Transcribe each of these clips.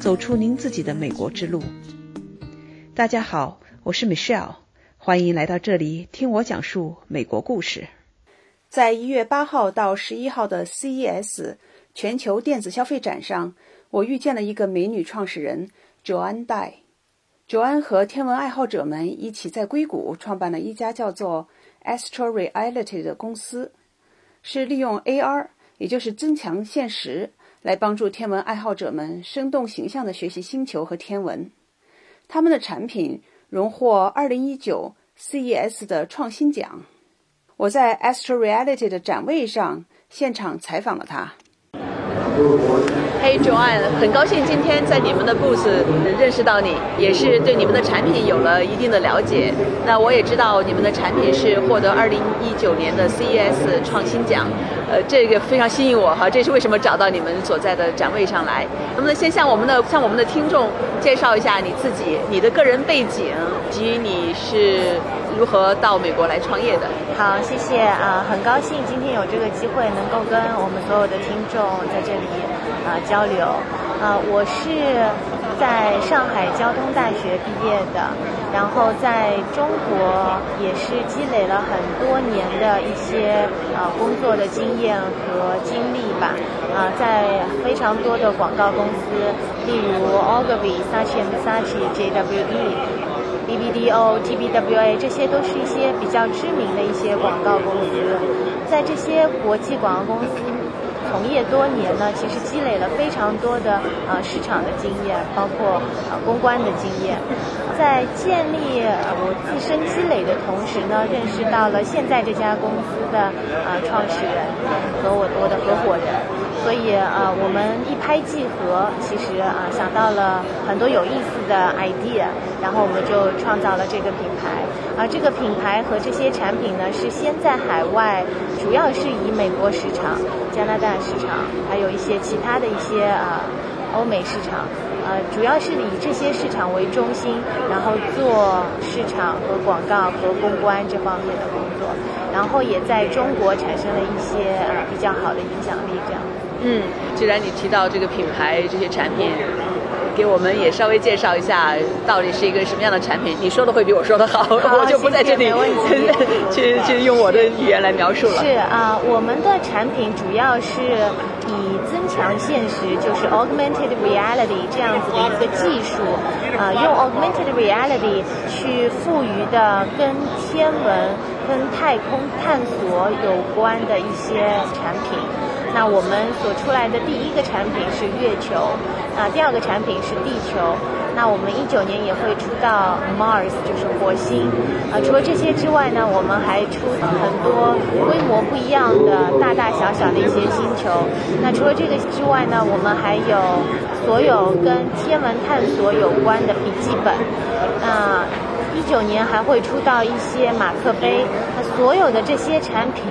走出您自己的美国之路。大家好，我是 Michelle，欢迎来到这里听我讲述美国故事。在一月八号到十一号的 CES 全球电子消费展上，我遇见了一个美女创始人 Joanne Dai。Joanne 和天文爱好者们一起在硅谷创办了一家叫做 Astro Reality 的公司，是利用 AR，也就是增强现实，来帮助天文爱好者们生动形象地学习星球和天文。他们的产品荣获2019 CES 的创新奖。我在 Astro Reality 的展位上现场采访了他。嘿，Joanne，很高兴今天在你们的 booth 认识到你，也是对你们的产品有了一定的了解。那我也知道你们的产品是获得2019年的 CES 创新奖，呃，这个非常吸引我哈。这是为什么找到你们所在的展位上来？能不能先向我们的向我们的听众介绍一下你自己、你的个人背景及你是如何到美国来创业的？好，谢谢啊，很高兴今天有这个机会能够跟我们所有的听众在这里啊交流啊，我是在上海交通大学毕业的，然后在中国也是积累了很多年的一些啊工作的经验和经历吧啊，在非常多的广告公司，例如 Ogilvy、Saatchi and Saatchi、JWE。BBDO、TBWA 这些都是一些比较知名的一些广告公司，在这些国际广告公司从业多年呢，其实积累了非常多的呃市场的经验，包括呃公关的经验。在建立我自身积累的同时呢，认识到了现在这家公司的呃创始人和我我的合伙人。所以呃，我们一拍即合，其啊想到了很多有意思的 idea，然后我们就创造了这个品牌。而这个品牌和这些产品呢，是先在海外，主要是以美国市场、加拿大市场，还有一些其他的一些啊欧美市场，呃，主要是以这些市场为中心，然后做市场和广告和公关这方面的工作，然后也在中国产生了一些呃比较好的影响力，这样。嗯，既然你提到这个品牌这些产品，给我们也稍微介绍一下，到底是一个什么样的产品？你说的会比我说的好，我就不在这里 去去用我的语言来描述了。是啊，我们的产品主要是以增强现实，就是 augmented reality 这样子的一个技术，啊，用 augmented reality 去赋予的跟天文、跟太空探索有关的一些产品。那我们所出来的第一个产品是月球，啊，第二个产品是地球。那我们一九年也会出到 Mars，就是火星。啊，除了这些之外呢，我们还出很多规模不一样的大大小小的一些星球。那除了这个之外呢，我们还有所有跟天文探索有关的笔记本。那一九年还会出到一些马克杯。那所有的这些产品。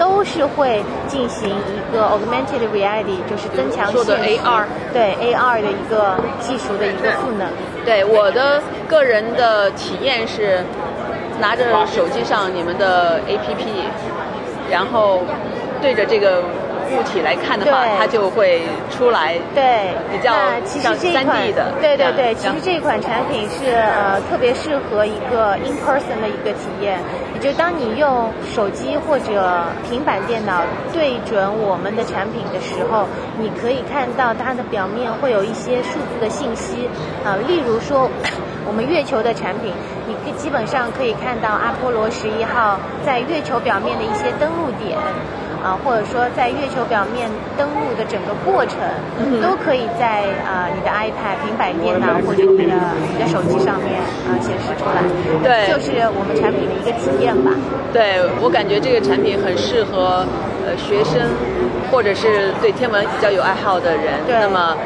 都是会进行一个 augmented reality，就是增强做的 AR，对 AR 的一个技术的一个赋能。对我的个人的体验是，拿着手机上你们的 APP，然后对着这个。物体来看的话，它就会出来。对，比较像三 D 的。对对对，其实这款产品是呃特别适合一个 in person 的一个体验。也就当你用手机或者平板电脑对准我们的产品的时候，你可以看到它的表面会有一些数字的信息啊，例如说 我们月球的产品，你可基本上可以看到阿波罗十一号在月球表面的一些登陆点。啊，或者说在月球表面登陆的整个过程，都可以在啊你的 iPad、平板电脑或者你的你的手机上面啊显示出来。对，就是我们产品的一个体验吧。对我感觉这个产品很适合呃学生，或者是对天文比较有爱好的人。对。那么。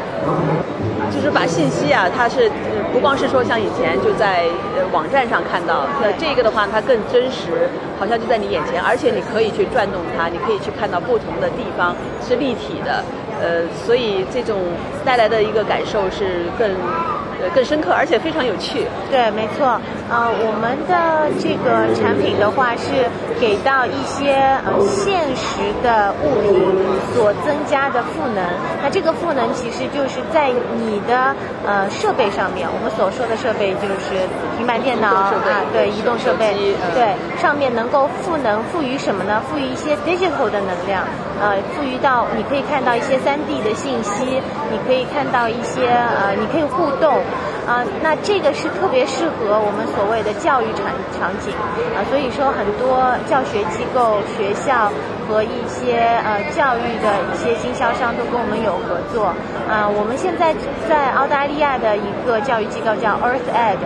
就是把信息啊，它是不光是说像以前就在网站上看到，那这个的话它更真实，好像就在你眼前，而且你可以去转动它，你可以去看到不同的地方是立体的，呃，所以这种带来的一个感受是更。更深刻，而且非常有趣。对，没错。呃，我们的这个产品的话是给到一些呃现实的物品所增加的赋能。那这个赋能其实就是在你的呃设备上面，我们所说的设备就是平板电脑啊，对，移动设备，对，上面能够赋能赋予什么呢？赋予一些 digital 的能量，呃，赋予到你可以看到一些 3D 的信息，你可以看到一些呃，你可以互动。啊，那这个是特别适合我们所谓的教育场场景啊，所以说很多教学机构、学校和一些呃教育的一些经销商都跟我们有合作啊。我们现在在澳大利亚的一个教育机构叫 Earth Ed。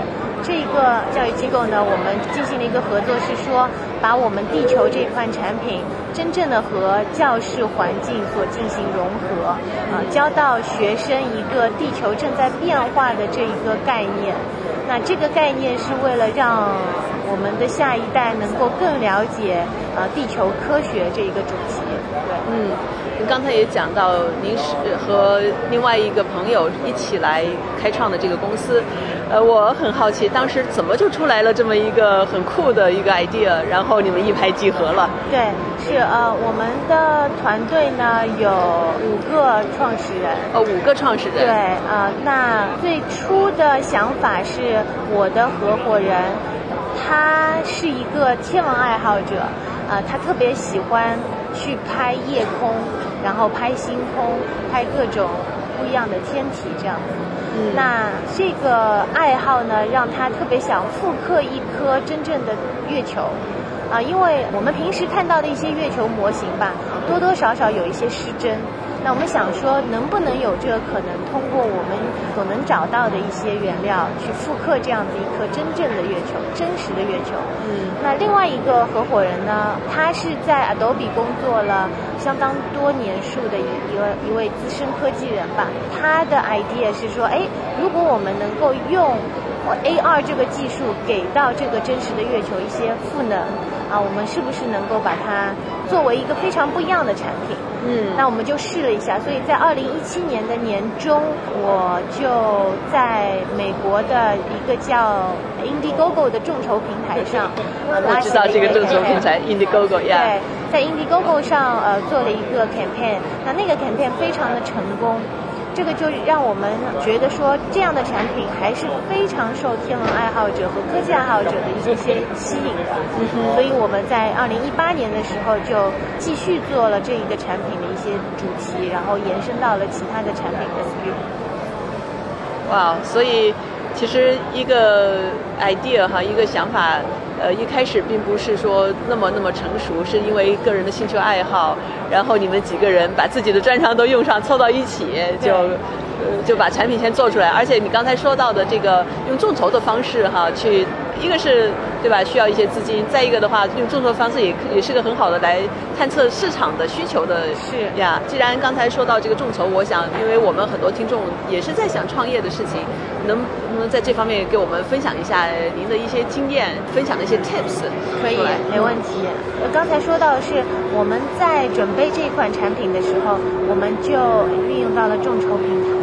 这个教育机构呢，我们进行了一个合作，是说把我们地球这款产品真正的和教室环境所进行融合，啊，教到学生一个地球正在变化的这一个概念。那这个概念是为了让我们的下一代能够更了解啊地球科学这一个主题。对，嗯，您刚才也讲到，您是和另外一个朋友一起来开创的这个公司。呃，我很好奇，当时怎么就出来了这么一个很酷的一个 idea，然后你们一拍即合了？对，是呃，我们的团队呢有五个创始人。哦，五个创始人。对，呃，那最初的想法是我的合伙人，他是一个天文爱好者，呃，他特别喜欢去拍夜空，然后拍星空，拍各种不一样的天体这样子。那这个爱好呢，让他特别想复刻一颗真正的月球，啊，因为我们平时看到的一些月球模型吧，多多少少有一些失真。那我们想说，能不能有这个可能，通过我们所能找到的一些原料，去复刻这样子一颗真正的月球，真实的月球。嗯。那另外一个合伙人呢，他是在 Adobe 工作了相当多年数的一一位一位资深科技人吧。他的 idea 是说，哎，如果我们能够用 AR 这个技术给到这个真实的月球一些赋能。啊，我们是不是能够把它作为一个非常不一样的产品？嗯，那我们就试了一下。所以在二零一七年的年中，我就在美国的一个叫 Indiegogo 的众筹平台上，我知道这个众筹平台 Indiegogo 呀。对，在 Indiegogo 上呃做了一个 campaign，那那个 campaign 非常的成功。这个就让我们觉得说，这样的产品还是非常受天文爱好者和科技爱好者的一些吸引的。所以我们在二零一八年的时候就继续做了这一个产品的一些主题，然后延伸到了其他的产品的 SKU。哇，所以其实一个 idea 哈，一个想法。呃，一开始并不是说那么那么成熟，是因为个人的兴趣爱好，然后你们几个人把自己的专长都用上，凑到一起，就就把产品先做出来。而且你刚才说到的这个用众筹的方式哈，去一个是对吧，需要一些资金；再一个的话，用众筹方式也也是个很好的来探测市场的需求的。是呀，既然刚才说到这个众筹，我想，因为我们很多听众也是在想创业的事情，能不。能在这方面给我们分享一下您的一些经验，分享的一些 tips，可以，没问题。刚才说到的是我们在准备这款产品的时候，我们就运用到了众筹平台。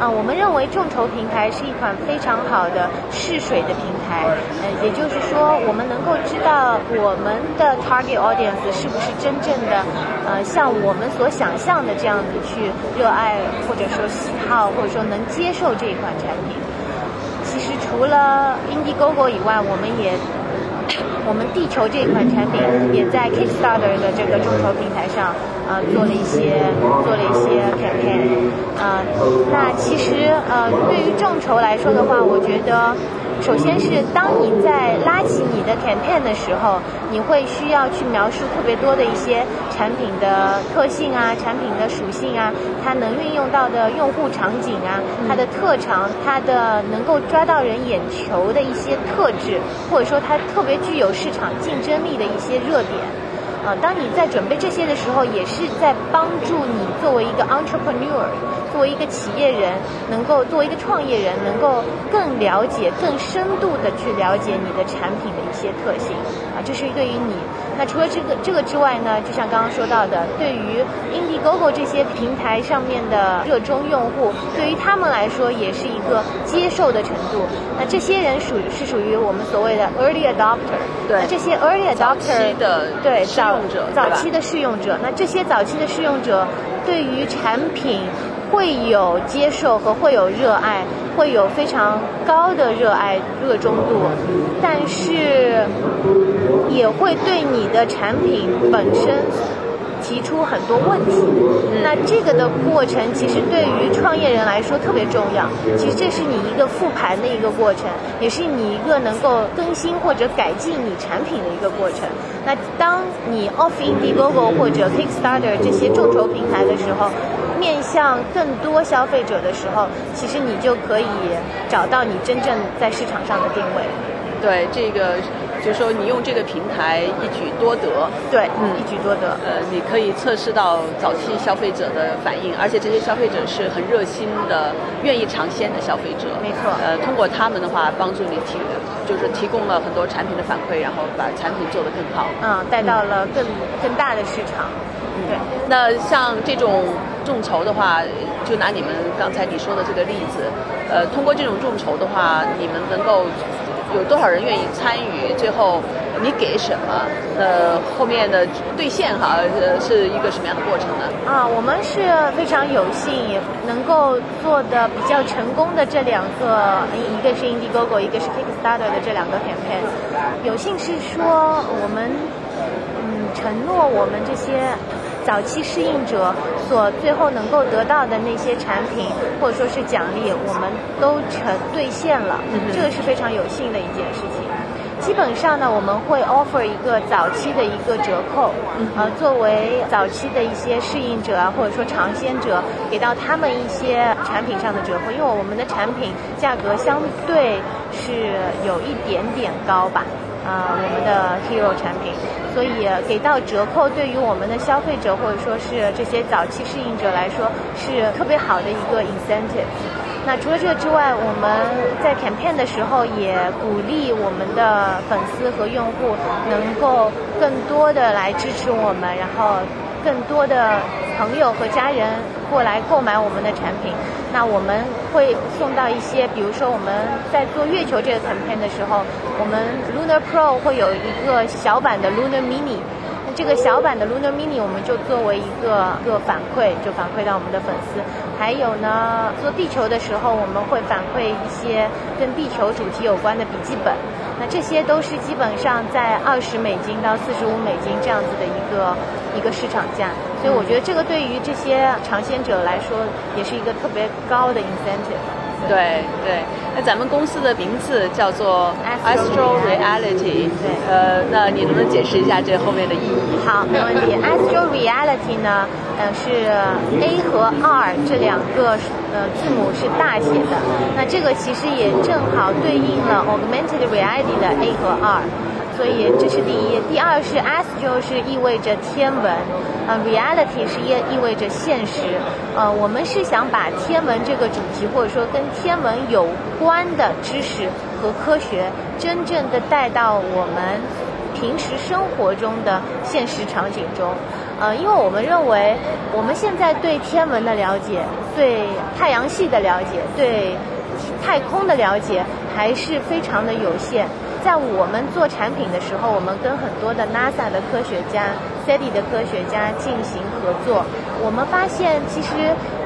啊，我们认为众筹平台是一款非常好的试水的平台，呃，也就是说，我们能够知道我们的 target audience 是不是真正的，呃，像我们所想象的这样子去热爱或者说喜好或者说能接受这一款产品。其实除了 Indiegogo 以外，我们也。我们地球这款产品也在 Kickstarter 的这个众筹平台上，呃，做了一些做了一些 campaign，啊，那其实呃，对于众筹来说的话，我觉得。首先是当你在拉起你的 campaign 的时候，你会需要去描述特别多的一些产品的特性啊、产品的属性啊、它能运用到的用户场景啊、它的特长、它的能够抓到人眼球的一些特质，或者说它特别具有市场竞争力的一些热点。啊，当你在准备这些的时候，也是在帮助你作为一个 entrepreneur。作为一个企业人，能够作为一个创业人，能够更了解、更深度的去了解你的产品的一些特性啊，这是对于你。那除了这个这个之外呢，就像刚刚说到的，对于 Indiegogo 这些平台上面的热衷用户，对于他们来说也是一个接受的程度。那这些人属是属于我们所谓的 early adopter。对。那这些 early adopter 的对试用者，早期的试用者。那这些早期的试用者对于产品会有接受和会有热爱。会有非常高的热爱热衷度，但是也会对你的产品本身提出很多问题。那这个的过程其实对于创业人来说特别重要。其实这是你一个复盘的一个过程，也是你一个能够更新或者改进你产品的一个过程。那当你 off Indiegogo 或者 Kickstarter 这些众筹平台的时候。面向更多消费者的时候，其实你就可以找到你真正在市场上的定位。对，这个就是说你用这个平台一举多得。对，嗯，一举多得。呃，你可以测试到早期消费者的反应，而且这些消费者是很热心的，愿意尝鲜的消费者。没错。呃，通过他们的话，帮助你提，就是提供了很多产品的反馈，然后把产品做得更好。嗯，带到了更更大的市场。那像这种众筹的话，就拿你们刚才你说的这个例子，呃，通过这种众筹的话，你们能够有多少人愿意参与？最后你给什么？呃，后面的兑现哈，呃，是一个什么样的过程呢？啊，我们是非常有幸能够做的比较成功的这两个，一个是 Indiegogo，一个是 Kickstarter 的这两个 campaign。有幸是说我们承诺我们这些。早期适应者所最后能够得到的那些产品或者说是奖励，我们都成兑现了，这个是非常有幸的一件事情。基本上呢，我们会 offer 一个早期的一个折扣，呃，作为早期的一些适应者啊，或者说尝鲜者，给到他们一些产品上的折扣，因为我们的产品价格相对是有一点点高吧。啊，我们的 hero 产品，所以给到折扣，对于我们的消费者或者说是这些早期适应者来说，是特别好的一个 incentive。那除了这个之外，我们在 campaign 的时候也鼓励我们的粉丝和用户能够更多的来支持我们，然后更多的朋友和家人过来购买我们的产品。那我们会送到一些，比如说我们在做月球这个 campaign 的时候，我们 Lunar Pro 会有一个小版的 Lunar Mini，这个小版的 Lunar Mini 我们就作为一个个反馈，就反馈到我们的粉丝。还有呢，做地球的时候，我们会反馈一些跟地球主题有关的笔记本。那这些都是基本上在二十美金到四十五美金这样子的一个一个市场价，所以我觉得这个对于这些尝鲜者来说也是一个特别高的 incentive。对对，那咱们公司的名字叫做 Astro Reality。对，呃，那你能不能解释一下这后面的意义？好，没问题。Astro Reality 呢，呃，是 A 和 R 这两个。呃，字母是大写的，那这个其实也正好对应了 augmented reality 的 A 和 R，所以这是第一。第二是 astro 是意味着天文，呃，reality 是意意味着现实。呃，我们是想把天文这个主题，或者说跟天文有关的知识和科学，真正的带到我们平时生活中的现实场景中。呃，因为我们认为，我们现在对天文的了解、对太阳系的了解、对太空的了解还是非常的有限。在我们做产品的时候，我们跟很多的 NASA 的科学家、SETI 的科学家进行合作。我们发现，其实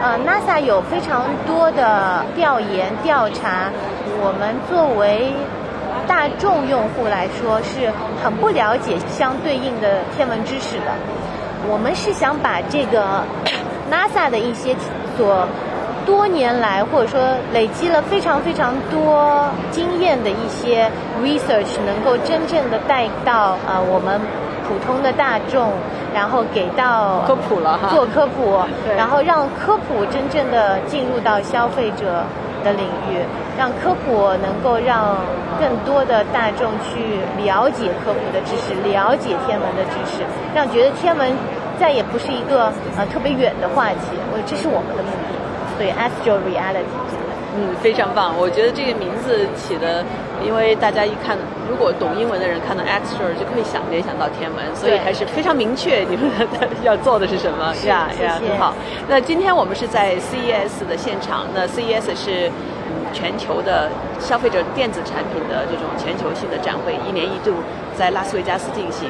呃，NASA 有非常多的调研调查，我们作为大众用户来说是很不了解相对应的天文知识的。我们是想把这个 NASA 的一些所多年来或者说累积了非常非常多经验的一些 research，能够真正的带到呃我们普通的大众，然后给到科普了哈，做科普，然后让科普真正的进入到消费者。的领域，让科普能够让更多的大众去了解科普的知识，了解天文的知识，让觉得天文再也不是一个呃特别远的话题。我这是我们的目的。所以 Astro Reality。嗯，非常棒。我觉得这个名字起的，因为大家一看，如果懂英文的人看到 Astro 就可以想联想到天文，所以还是非常明确你们要做的是什么。呀呀，很好。那今天我们是在 CES 的现场，那 CES 是全球的消费者电子产品的这种全球性的展会，一年一度在拉斯维加斯进行。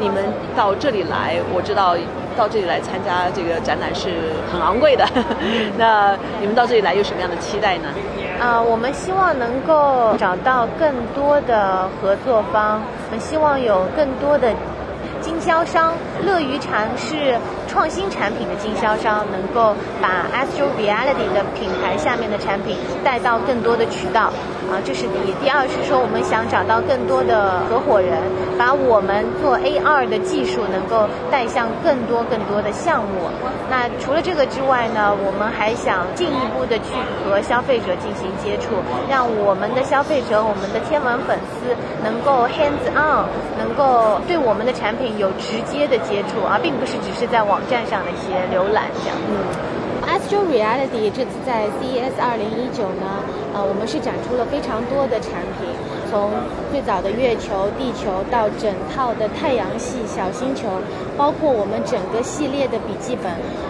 你们到这里来，我知道。到这里来参加这个展览是很昂贵的，那你们到这里来有什么样的期待呢？啊，我们希望能够找到更多的合作方，我们希望有更多的经销商乐于尝试。创新产品的经销商能够把 Astro Reality 的品牌下面的产品带到更多的渠道，啊，这是第一。第二是说，我们想找到更多的合伙人，把我们做 AR 的技术能够带向更多更多的项目。那除了这个之外呢，我们还想进一步的去和消费者进行接触，让我们的消费者、我们的天文粉丝能够 hands on，能够对我们的产品有直接的接触，而并不是只是在网。站上的一些浏览，这样。嗯，Astro Reality 这次在 CES 2019呢，呃，我们是展出了非常多的产品，从最早的月球、地球到整套的太阳系小星球，包括我们整个系列的笔记本，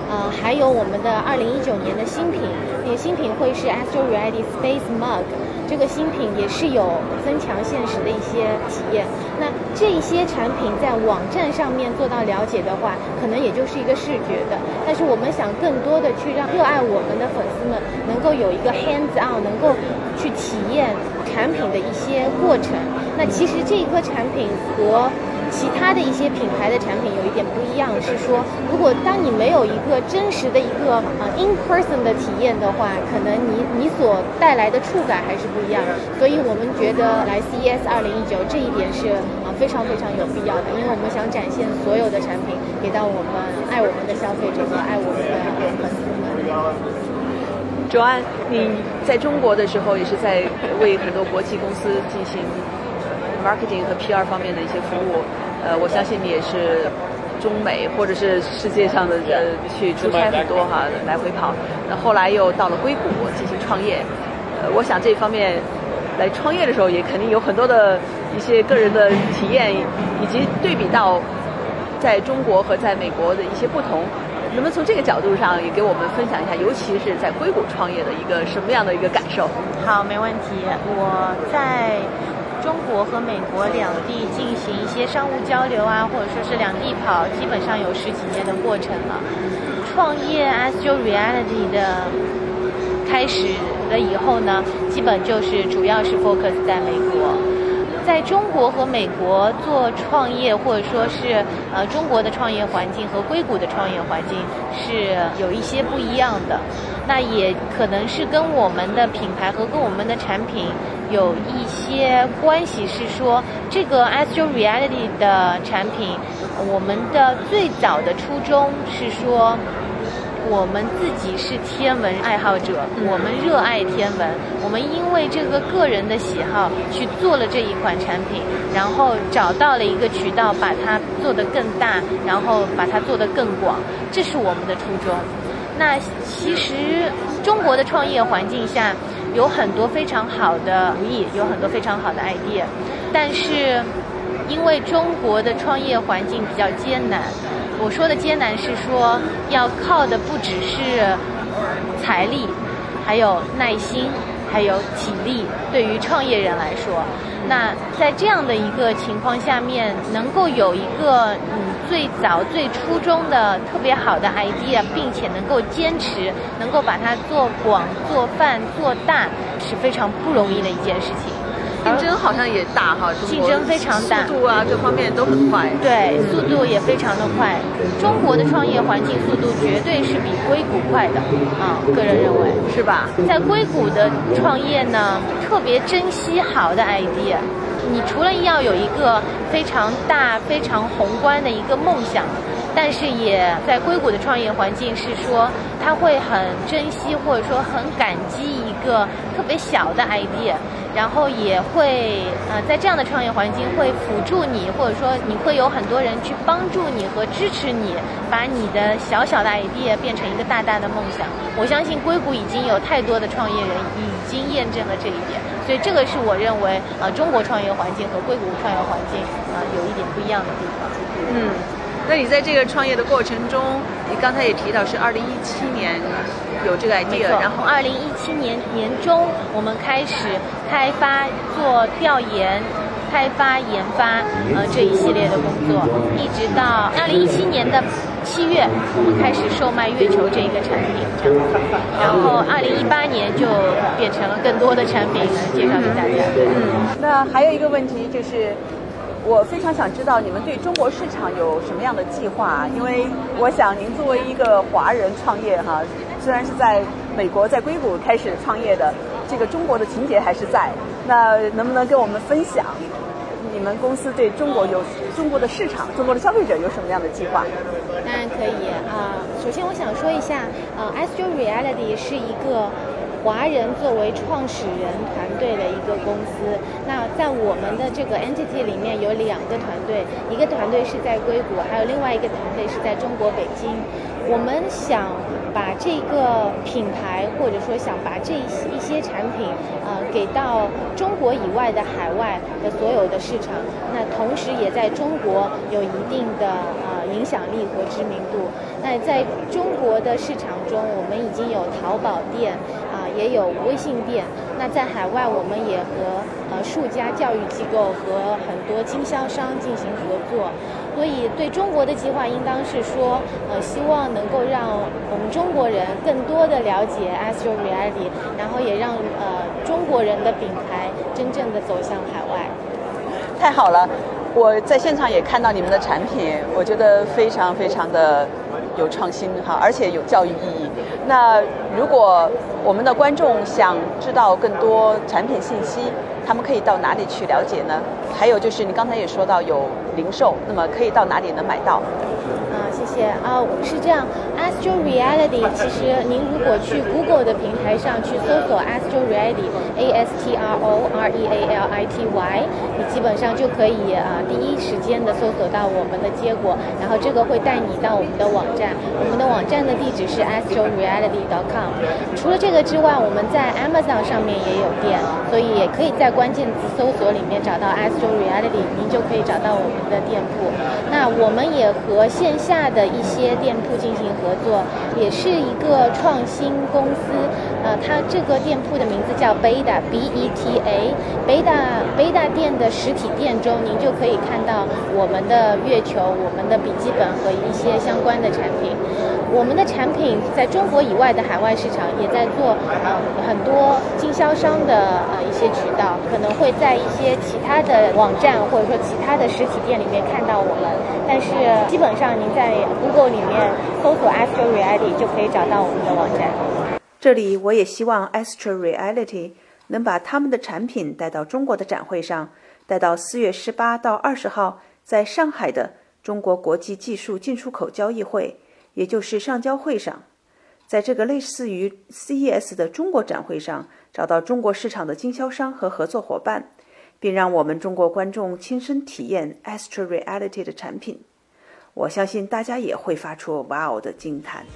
呃，还有我们的2019年的新品，那个新品会是 Astro Reality Space Mug。这个新品也是有增强现实的一些体验。那这些产品在网站上面做到了解的话，可能也就是一个视觉的。但是我们想更多的去让热爱我们的粉丝们能够有一个 hands on，能够去体验产品的一些过程。那其实这一颗产品和其他的一些品牌的产品有一点不一样，是说，如果当你没有一个真实的一个呃 in person 的体验的话，可能你你所带来的触感还是不一样。所以我们觉得来 CES 2019这一点是啊非常非常有必要的，因为我们想展现所有的产品给到我们爱我们的消费者和爱我们的粉丝们。卓安，你在中国的时候也是在为很多国际公司进行。Marketing 和 PR 方面的一些服务，呃，我相信你也是中美或者是世界上的呃去出差很多哈，来回跑。那后来又到了硅谷进行创业，呃，我想这方面来创业的时候也肯定有很多的一些个人的体验，以及对比到在中国和在美国的一些不同。能不能从这个角度上也给我们分享一下，尤其是在硅谷创业的一个什么样的一个感受？好，没问题。我在。中国和美国两地进行一些商务交流啊，或者说是两地跑，基本上有十几年的过程了。创业 Astro Reality 的开始了以后呢，基本就是主要是 focus 在美国。在中国和美国做创业，或者说是呃中国的创业环境和硅谷的创业环境是有一些不一样的。那也可能是跟我们的品牌和跟我们的产品。有一些关系是说，这个 Astro Reality 的产品，我们的最早的初衷是说，我们自己是天文爱好者，我们热爱天文，我们因为这个个人的喜好去做了这一款产品，然后找到了一个渠道把它做得更大，然后把它做得更广，这是我们的初衷。那其实中国的创业环境下。有很多非常好的主意，有很多非常好的 idea，但是因为中国的创业环境比较艰难，我说的艰难是说要靠的不只是财力，还有耐心，还有体力。对于创业人来说，那在这样的一个情况下面，能够有一个你最早最初中的特别好的 idea，并且能够坚持，能够把它做广、做泛、做大，是非常不容易的一件事情。竞争好像也大哈，竞争非常大，速度啊各方面都很快。对，速度也非常的快。中国的创业环境速度绝对是比硅谷快的啊，个人认为是吧？在硅谷的创业呢，特别珍惜好的 idea。你除了要有一个非常大、非常宏观的一个梦想，但是也在硅谷的创业环境是说，他会很珍惜或者说很感激一个特别小的 idea。然后也会呃，在这样的创业环境会辅助你，或者说你会有很多人去帮助你和支持你，把你的小小的 idea 变成一个大大的梦想。我相信硅谷已经有太多的创业人已经验证了这一点，所以这个是我认为呃中国创业环境和硅谷创业环境呃有一点不一样的地方。嗯。那你在这个创业的过程中，你刚才也提到是二零一七年有这个 idea，然后二零一七年年中我们开始开发、做调研、开发、研发呃这一系列的工作，一直到二零一七年的七月，我们开始售卖月球这一个产品，然后二零一八年就变成了更多的产品介绍给大家。嗯，那还有一个问题就是。我非常想知道你们对中国市场有什么样的计划？因为我想您作为一个华人创业哈，虽然是在美国在硅谷开始创业的，这个中国的情节还是在。那能不能跟我们分享你们公司对中国有中国的市场、中国的消费者有什么样的计划？当然可以啊。首先我想说一下，呃，Astro Reality 是一个。华人作为创始人团队的一个公司，那在我们的这个 entity 里面有两个团队，一个团队是在硅谷，还有另外一个团队是在中国北京。我们想把这个品牌，或者说想把这一些一些产品，呃，给到中国以外的海外的所有的市场，那同时也在中国有一定的呃影响力和知名度。那在中国的市场中，我们已经有淘宝店。也有微信店。那在海外，我们也和呃数家教育机构和很多经销商进行合作。所以，对中国的计划，应当是说，呃，希望能够让我们中国人更多的了解 Astro Reality，然后也让呃中国人的品牌真正的走向海外。太好了，我在现场也看到你们的产品，我觉得非常非常的。有创新哈，而且有教育意义。那如果我们的观众想知道更多产品信息，他们可以到哪里去了解呢？还有就是你刚才也说到有零售，那么可以到哪里能买到？啊，谢谢啊，是这样，Astro Reality，其实您如果去 Google 的平台上去搜索 Astro Reality，A S T R O R E A L I T Y，你基本上就可以啊第一时间的搜索到我们的结果，然后这个会带你到我们的网站，我们的网站的地址是 astro reality dot com。除了这个之外，我们在 Amazon 上面也有店，所以也可以在关键词搜索里面找到 Astro Reality，您就可以找到我们的店铺。那我们也和线下的一些店铺进行合作，也是一个创新公司。呃，它这个店铺的名字叫 Beta B E T A Beta Beta 店的实体店中，您就可以看到我们的月球、我们的笔记本和一些相关的产品。我们的产品在中国以外的海外市场也在做呃很多经销商的呃一些渠道，可能会在一些其他的网站或者说其他的实体店里面看到我们，但是基本上您在 Google 里面搜索 Astro Reality 就可以找到我们的网站。这里我也希望 Astro Reality 能把他们的产品带到中国的展会上，带到四月十八到二十号在上海的中国国际技术进出口交易会。也就是上交会上，在这个类似于 CES 的中国展会上，找到中国市场的经销商和合作伙伴，并让我们中国观众亲身体验 Astro Reality 的产品。我相信大家也会发出哇哦的惊叹。